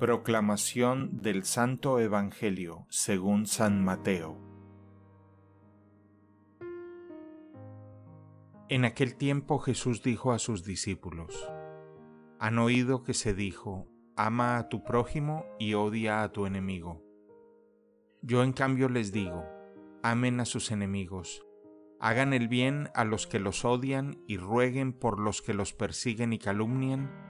Proclamación del Santo Evangelio según San Mateo. En aquel tiempo Jesús dijo a sus discípulos, Han oído que se dijo, Ama a tu prójimo y odia a tu enemigo. Yo en cambio les digo, amen a sus enemigos, hagan el bien a los que los odian y rueguen por los que los persiguen y calumnian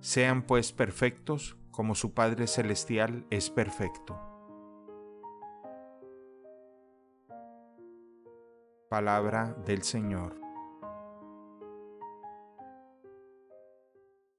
Sean pues perfectos como su Padre Celestial es perfecto. Palabra del Señor.